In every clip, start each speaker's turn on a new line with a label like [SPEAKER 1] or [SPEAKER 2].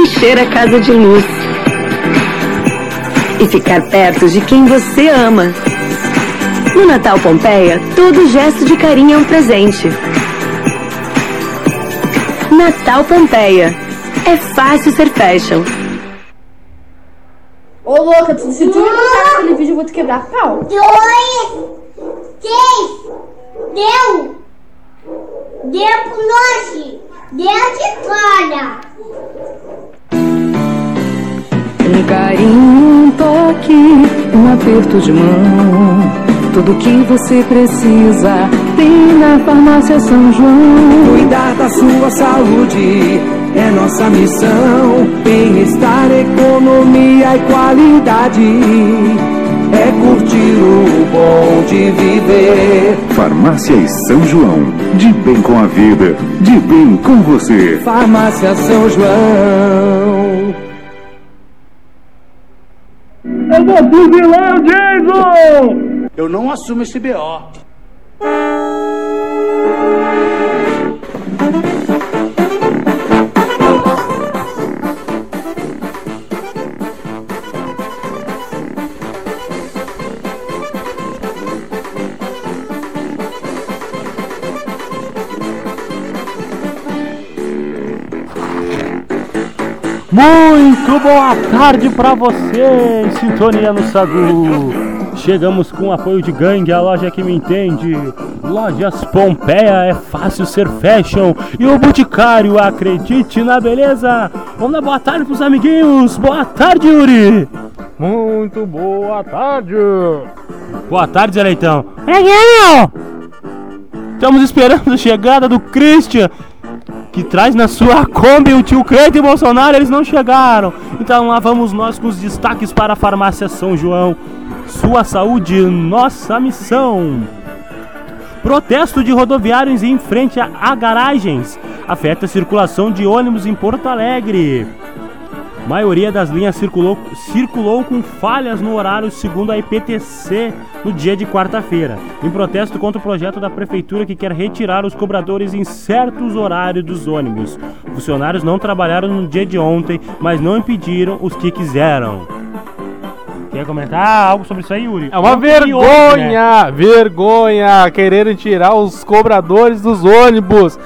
[SPEAKER 1] encher a casa de luz e ficar perto de quem você ama. No Natal Pompeia, todo gesto de carinho é um presente. Natal Pompeia. É fácil ser fashion.
[SPEAKER 2] Ô louca, se tu me mostrar aquele vídeo, eu vou te quebrar pau.
[SPEAKER 3] Dois, três, deu, deu pro longe,
[SPEAKER 1] Um carinho, um toque, um aperto de mão. Tudo que você precisa tem na farmácia São João.
[SPEAKER 4] Cuidar da sua saúde é nossa missão. Bem-estar, economia e qualidade. É curtir o bom de viver.
[SPEAKER 5] Farmácia e São João. De bem com a vida. De bem com você.
[SPEAKER 4] Farmácia São João.
[SPEAKER 6] Jason!
[SPEAKER 7] Eu não assumo esse BO.
[SPEAKER 6] Muito boa tarde pra você, em sintonia no Sagu. Chegamos com o apoio de Gangue, a loja que me entende. Lojas Pompeia, é fácil ser fashion. E o Boticário, acredite na beleza. Vamos dar boa tarde pros amiguinhos. Boa tarde, Yuri.
[SPEAKER 8] Muito boa tarde.
[SPEAKER 6] Boa tarde, Zé Leitão. É? Estamos esperando a chegada do Christian que traz na sua Kombi o tio Cleito e Bolsonaro, eles não chegaram. Então lá vamos nós com os destaques para a farmácia São João. Sua saúde, nossa missão. Protesto de rodoviários em frente a, a garagens afeta a circulação de ônibus em Porto Alegre. Maioria das linhas circulou, circulou com falhas no horário segundo a IPTC no dia de quarta-feira, em protesto contra o projeto da prefeitura que quer retirar os cobradores em certos horários dos ônibus. Funcionários não trabalharam no dia de ontem, mas não impediram os que quiseram. Quer comentar algo sobre isso aí, Yuri?
[SPEAKER 8] É uma vergonha, né? vergonha quererem tirar os cobradores dos ônibus.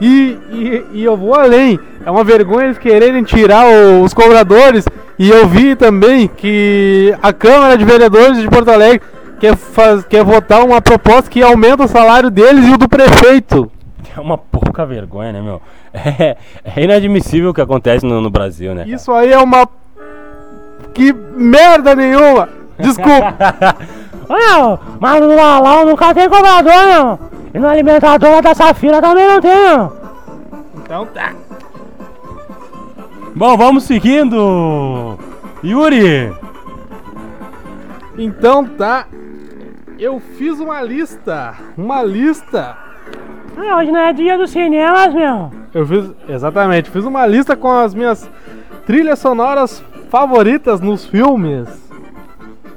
[SPEAKER 8] E, e, e, eu vou além. É uma vergonha eles quererem tirar os cobradores. E eu vi também que a Câmara de Vereadores de Porto Alegre quer, faz, quer votar uma proposta que aumenta o salário deles e o do prefeito.
[SPEAKER 6] É uma pouca vergonha, né, meu? É, é inadmissível o que acontece no, no Brasil, né?
[SPEAKER 8] Isso aí é uma. Que merda nenhuma! Desculpa!
[SPEAKER 9] Olha, mas no Lalau nunca tem cobrador, não! E no alimentador da Safira também não tem, não!
[SPEAKER 8] Então tá!
[SPEAKER 6] Bom, vamos seguindo! Yuri!
[SPEAKER 8] Então tá. Eu fiz uma lista. Uma lista.
[SPEAKER 9] Ah, hoje não é dia dos cinemas, meu.
[SPEAKER 8] Eu fiz. Exatamente. Fiz uma lista com as minhas trilhas sonoras favoritas nos filmes.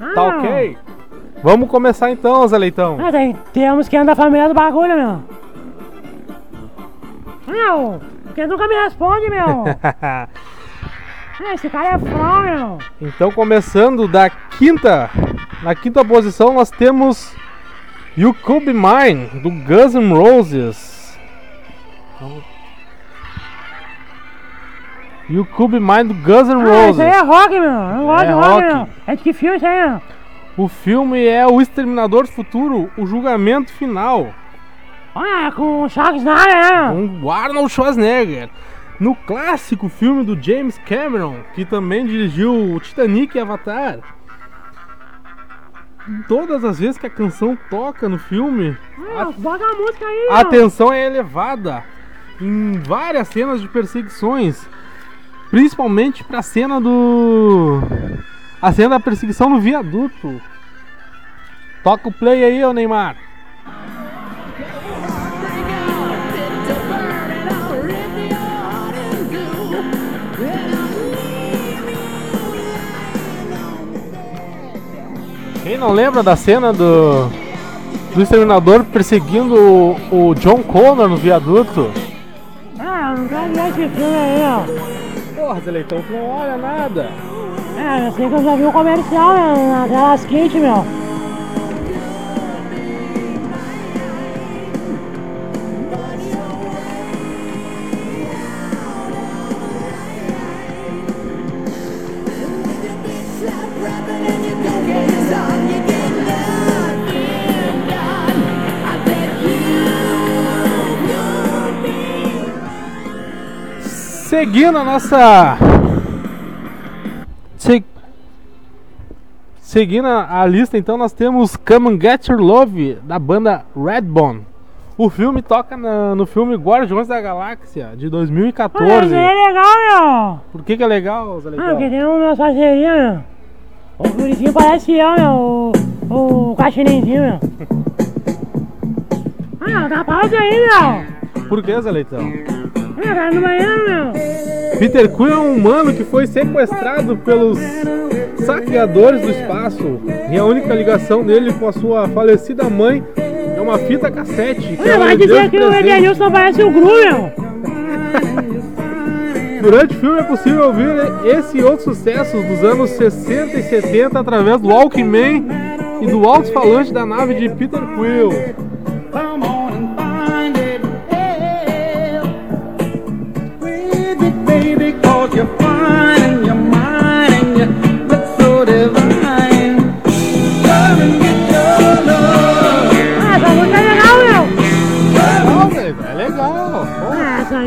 [SPEAKER 9] Ah.
[SPEAKER 8] Tá ok? Vamos começar então, Zé Leitão.
[SPEAKER 9] Ah, tem, temos que andar família do bagulho, meu. Meu, porque nunca me responde, meu. Esse cara é fã, meu.
[SPEAKER 8] Então, começando da quinta. Na quinta posição, nós temos You Could Be Mine, do Guns N' Roses. You Could Be Mine, do Guns N' Roses.
[SPEAKER 9] Ah, isso aí é rock, meu. Eu não gosto
[SPEAKER 8] É
[SPEAKER 9] de rock,
[SPEAKER 8] rock.
[SPEAKER 9] meu. É de que filme isso aí, meu?
[SPEAKER 8] O filme é O Exterminador do Futuro, O Julgamento Final.
[SPEAKER 9] É com o Schwarzenegger, né?
[SPEAKER 8] Com o Arnold Schwarzenegger. No clássico filme do James Cameron, que também dirigiu o Titanic e Avatar. Todas as vezes que a canção toca no filme,
[SPEAKER 9] Ah, a música aí,
[SPEAKER 8] a
[SPEAKER 9] meu.
[SPEAKER 8] atenção é elevada em várias cenas de perseguições, principalmente para a cena do a cena da perseguição no viaduto. Toca o play aí, ô Neymar. Quem não lembra da cena do do exterminador perseguindo o, o John Connor no viaduto?
[SPEAKER 9] Ah, nunca vi esse filme aí, ó.
[SPEAKER 8] Porra, Zeleitão, tu não olha nada.
[SPEAKER 9] É, eu sei que eu já vi o comercial né, na telas quente, meu.
[SPEAKER 8] Seguindo a nossa. Seguindo a, a lista, então, nós temos Come and Get Your Love, da banda Redbone. O filme toca na- no filme Guardiões da Galáxia, de 2014.
[SPEAKER 9] Olha, isso aí é legal, meu.
[SPEAKER 8] Por que, que é legal, Zé
[SPEAKER 9] Ah,
[SPEAKER 8] Leitão?
[SPEAKER 9] porque tem uma parceria, meu. O Gurizinho parece eu, meu. O, o Caxininzinho, meu. Ah, dá pausa aí, meu.
[SPEAKER 8] Por que, Zé Leitão?
[SPEAKER 9] Ah, tá no banheiro, meu.
[SPEAKER 8] Peter Quill é um humano que foi sequestrado pelos saqueadores do espaço. E a única ligação dele com a sua falecida mãe é uma fita cassete. Que ela
[SPEAKER 9] vai dizer que o. Edenilson parece o Gru, meu.
[SPEAKER 8] Durante o filme é possível ouvir esse e outros sucessos dos anos 60 e 70 através do Walkman e do alto-falante da nave de Peter Quill.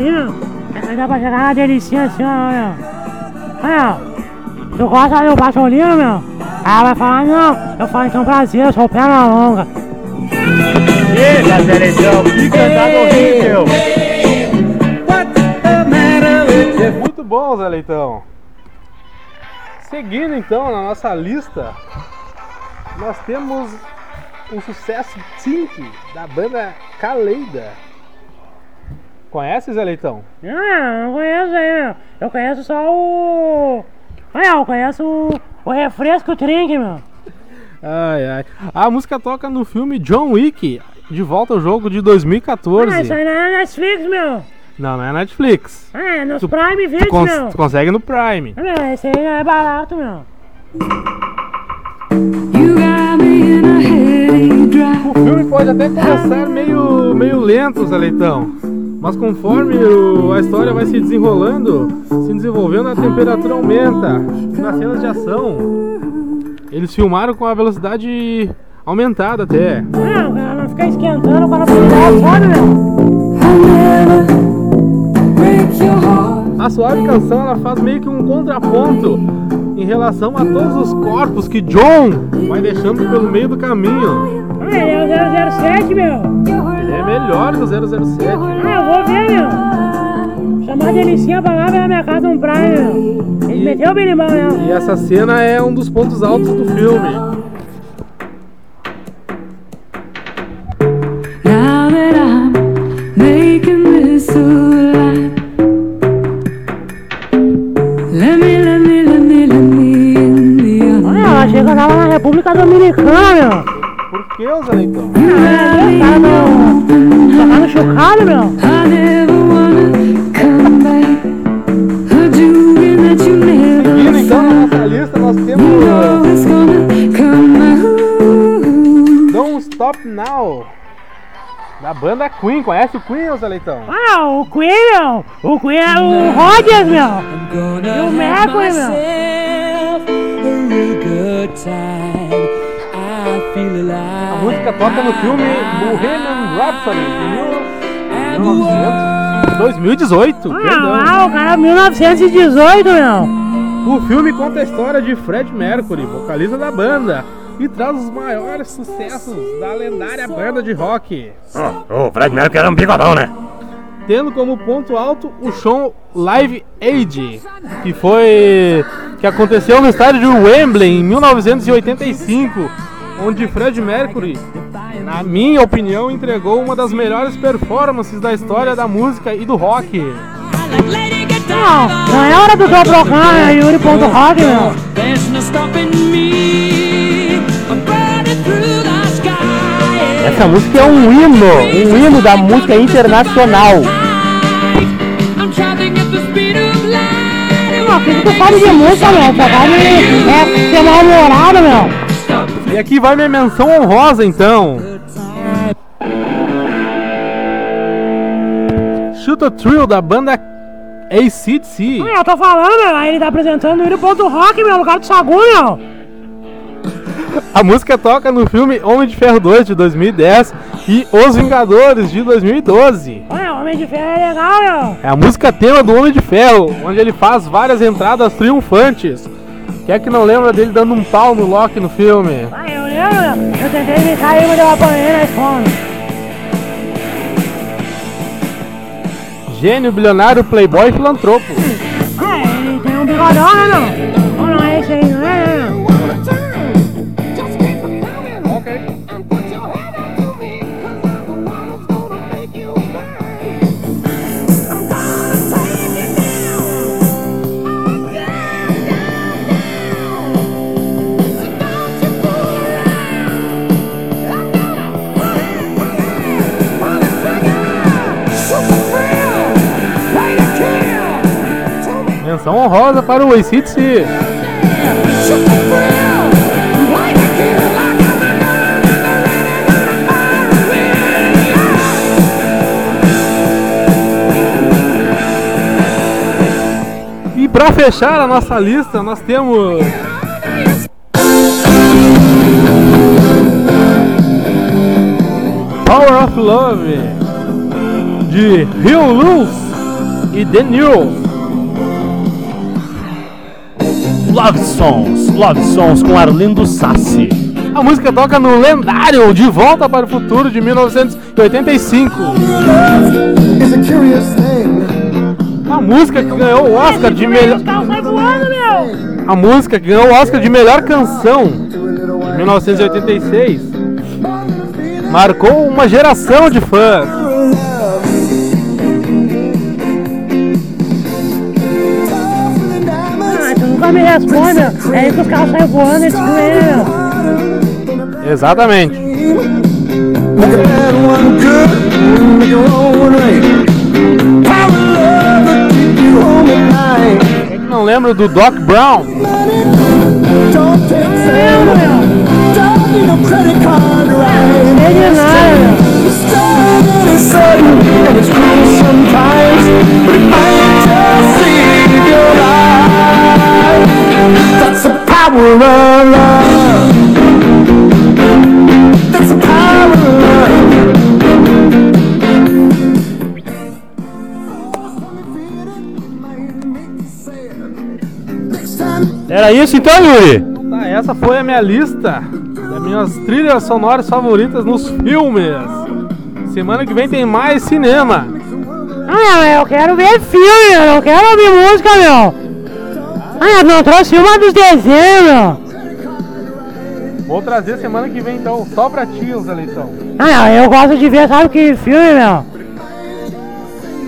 [SPEAKER 9] Aí. Essa aí dá pra chegar uma delicinha assim, ó, meu. Olha, tu gosta do passolino, meu? Ah, vai falar, não. Eu falo, então prazer, eu sou perna longa.
[SPEAKER 6] Eita, Zé Leitão, que cantada horrível!
[SPEAKER 8] Muito bom, Zé Leitão. Seguindo então na nossa lista, nós temos o sucesso Tink da banda Kaleida. Conhece, Zé Leitão?
[SPEAKER 9] Ah, não conheço aí, meu. Eu conheço só o. Olha, eu conheço o, o refresco Trink, meu.
[SPEAKER 8] Ai, ai. A música toca no filme John Wick, de volta ao jogo de
[SPEAKER 9] Ah,
[SPEAKER 8] 2014.
[SPEAKER 9] isso aí não é Netflix, meu.
[SPEAKER 8] Não, não é Netflix.
[SPEAKER 9] Ah, é nos
[SPEAKER 8] Tu-
[SPEAKER 9] Prime
[SPEAKER 8] Tu,
[SPEAKER 9] Video,
[SPEAKER 8] cons-
[SPEAKER 9] meu.
[SPEAKER 8] tu consegue no Prime.
[SPEAKER 9] Ah, esse aí é barato, meu.
[SPEAKER 1] You got me in a headache drive.
[SPEAKER 8] O filme pode até começar meio, meio lento, Zé Leitão. Mas conforme o- a história vai se desenrolando, se desenvolvendo, a temperatura aumenta. Nas cenas de ação, eles filmaram com a velocidade aumentada até.
[SPEAKER 9] Ah, o cara não fica esquentando meu?
[SPEAKER 8] A suave canção ela faz meio que um contraponto em relação a todos os corpos que John vai deixando pelo meio do caminho.
[SPEAKER 9] Ah, ele é o 007, meu.
[SPEAKER 8] É melhor que o 007.
[SPEAKER 9] Ah, eu vou ver, meu. Chamar a delicinha pra lá, na minha casa um praia, meu. Ele meteu o birimão, né?
[SPEAKER 8] E essa cena é um dos pontos altos do filme.
[SPEAKER 1] Now that I'm making this
[SPEAKER 9] achei que eu tava na República Dominicana, meu.
[SPEAKER 8] Por que, Zé Queen. Conhece o Queen, Zé Leitão?
[SPEAKER 9] Ah, o Queen, meu. O Queen é o Rogers, meu. E o Mercury, meu.
[SPEAKER 8] A música toca no filme Bohemian Rhapsody, de 1900 2018, perdão.
[SPEAKER 9] Ah, ah, o cara é 1918, meu.
[SPEAKER 8] O filme conta a história de Fred Mercury, vocalista da banda, e traz os maiores sucessos da lendária banda de rock,
[SPEAKER 6] Ô, o Fred Mercury era um bigodão, né?
[SPEAKER 8] tendo como ponto alto o show Live Aid, que foi que aconteceu no estádio de Wembley em 1985, onde Fred Mercury, na minha opinião, entregou uma das melhores performances da história da música e do rock.
[SPEAKER 9] Não, não é hora do teu programa, Yuri.rock, meu.
[SPEAKER 6] Essa música é um hino, um hino da música internacional.
[SPEAKER 9] Ah, que tu sabe de música, meu. É, ser mal-humorado, meu.
[SPEAKER 8] E aqui vai minha menção honrosa então. Shoot a Thrill da banda ACDC.
[SPEAKER 9] Ah, eu tô falando, meu. Ele tá apresentando o Ponto Rock, meu. Lugar do Sagu, meu.
[SPEAKER 8] A música toca no filme Homem de Ferro 2 de 2010 e Os Vingadores de 2012.
[SPEAKER 9] Olha, Homem de Ferro é legal, meu.
[SPEAKER 8] É a música tema do Homem de Ferro, onde ele faz várias entradas triunfantes. Quem é que não lembra dele dando um pau no Loki no filme?
[SPEAKER 9] Ah, eu lembro. Eu tentei brincar e mas eu apanhei na escola.
[SPEAKER 8] Gênio, bilionário, playboy e filantropo.
[SPEAKER 9] Ah, ele tem um bigodão, né, não?
[SPEAKER 8] Honrosa para o ACDC. E para fechar a nossa lista, nós temos Power of Love de Rio Luz e The New.
[SPEAKER 6] Love Songs, Love Songs com Arlindo Sassi.
[SPEAKER 8] A música toca no lendário De Volta para o Futuro de 1985. A música que ganhou o Oscar de melhor. A música que ganhou o Oscar de melhor canção de 1986 marcou uma geração de fãs.
[SPEAKER 9] Me responde, meu. É aí que os carros saem voando aí, meu.
[SPEAKER 8] Exatamente. Quem que não lembra do Doc Brown?
[SPEAKER 9] Lembro, meu. Sei
[SPEAKER 6] Era isso então, Yuri?
[SPEAKER 8] Tá, essa foi a minha lista das minhas trilhas sonoras favoritas nos filmes. Semana que vem tem mais cinema.
[SPEAKER 9] Ah, eu quero ver filme, eu não quero ouvir música, meu. Ah, eu não trouxe uma dos desenhos, meu.
[SPEAKER 8] Vou trazer semana que vem então, só pra ti, os Leitão.
[SPEAKER 9] Ah, eu gosto de ver, sabe que filme, meu?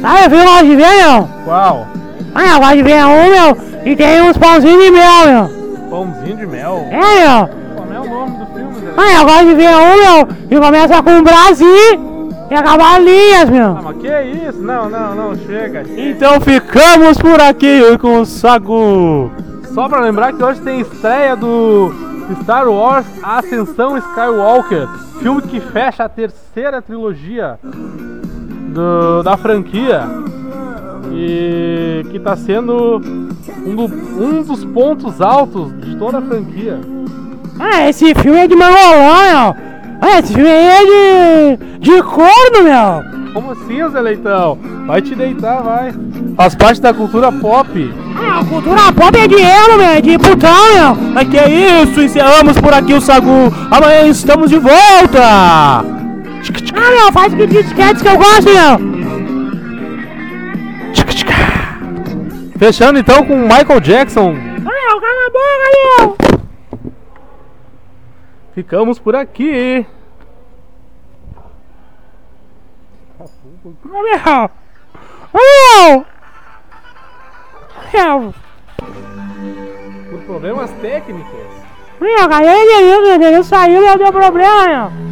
[SPEAKER 9] Sabe o filme que eu gosto de ver, meu?
[SPEAKER 8] Qual?
[SPEAKER 9] Ah, eu gosto de ver um, meu, e tem uns pãozinhos de mel, meu.
[SPEAKER 8] Pãozinho de mel.
[SPEAKER 9] É, meu.
[SPEAKER 8] Como é o nome do filme?
[SPEAKER 9] Ah, eu gosto de ver um, meu, e começa com Brasil e acaba linhas, meu.
[SPEAKER 8] Ah, mas que isso? Não, não, não, chega.
[SPEAKER 6] Então ficamos por aqui com o Sagu.
[SPEAKER 8] Só pra lembrar que hoje tem estreia do Star Wars Ascensão Skywalker, filme que fecha a terceira trilogia do- da franquia e que tá sendo um, do- um dos pontos altos de toda a franquia.
[SPEAKER 9] Ah, esse filme é de Mangolão, meu. Ah, esse filme aí é de, de corno, meu.
[SPEAKER 8] Como assim, Zé Leitão? Vai te deitar, vai. Faz parte da cultura pop.
[SPEAKER 9] Ah, a cultura pop é de elo, meu, é de putão, meu.
[SPEAKER 6] Mas que é isso? Encerramos por aqui o Sagu. Amanhã estamos de volta.
[SPEAKER 9] Ah, meu, faz que disquetes que eu gosto, meu.
[SPEAKER 8] Fechando então com Michael Jackson.
[SPEAKER 9] Meu, cala a boca.
[SPEAKER 8] Ficamos por aqui. Por problemas técnicos.
[SPEAKER 9] meu, cadê ele? Ele, saiu e deu problema, meu.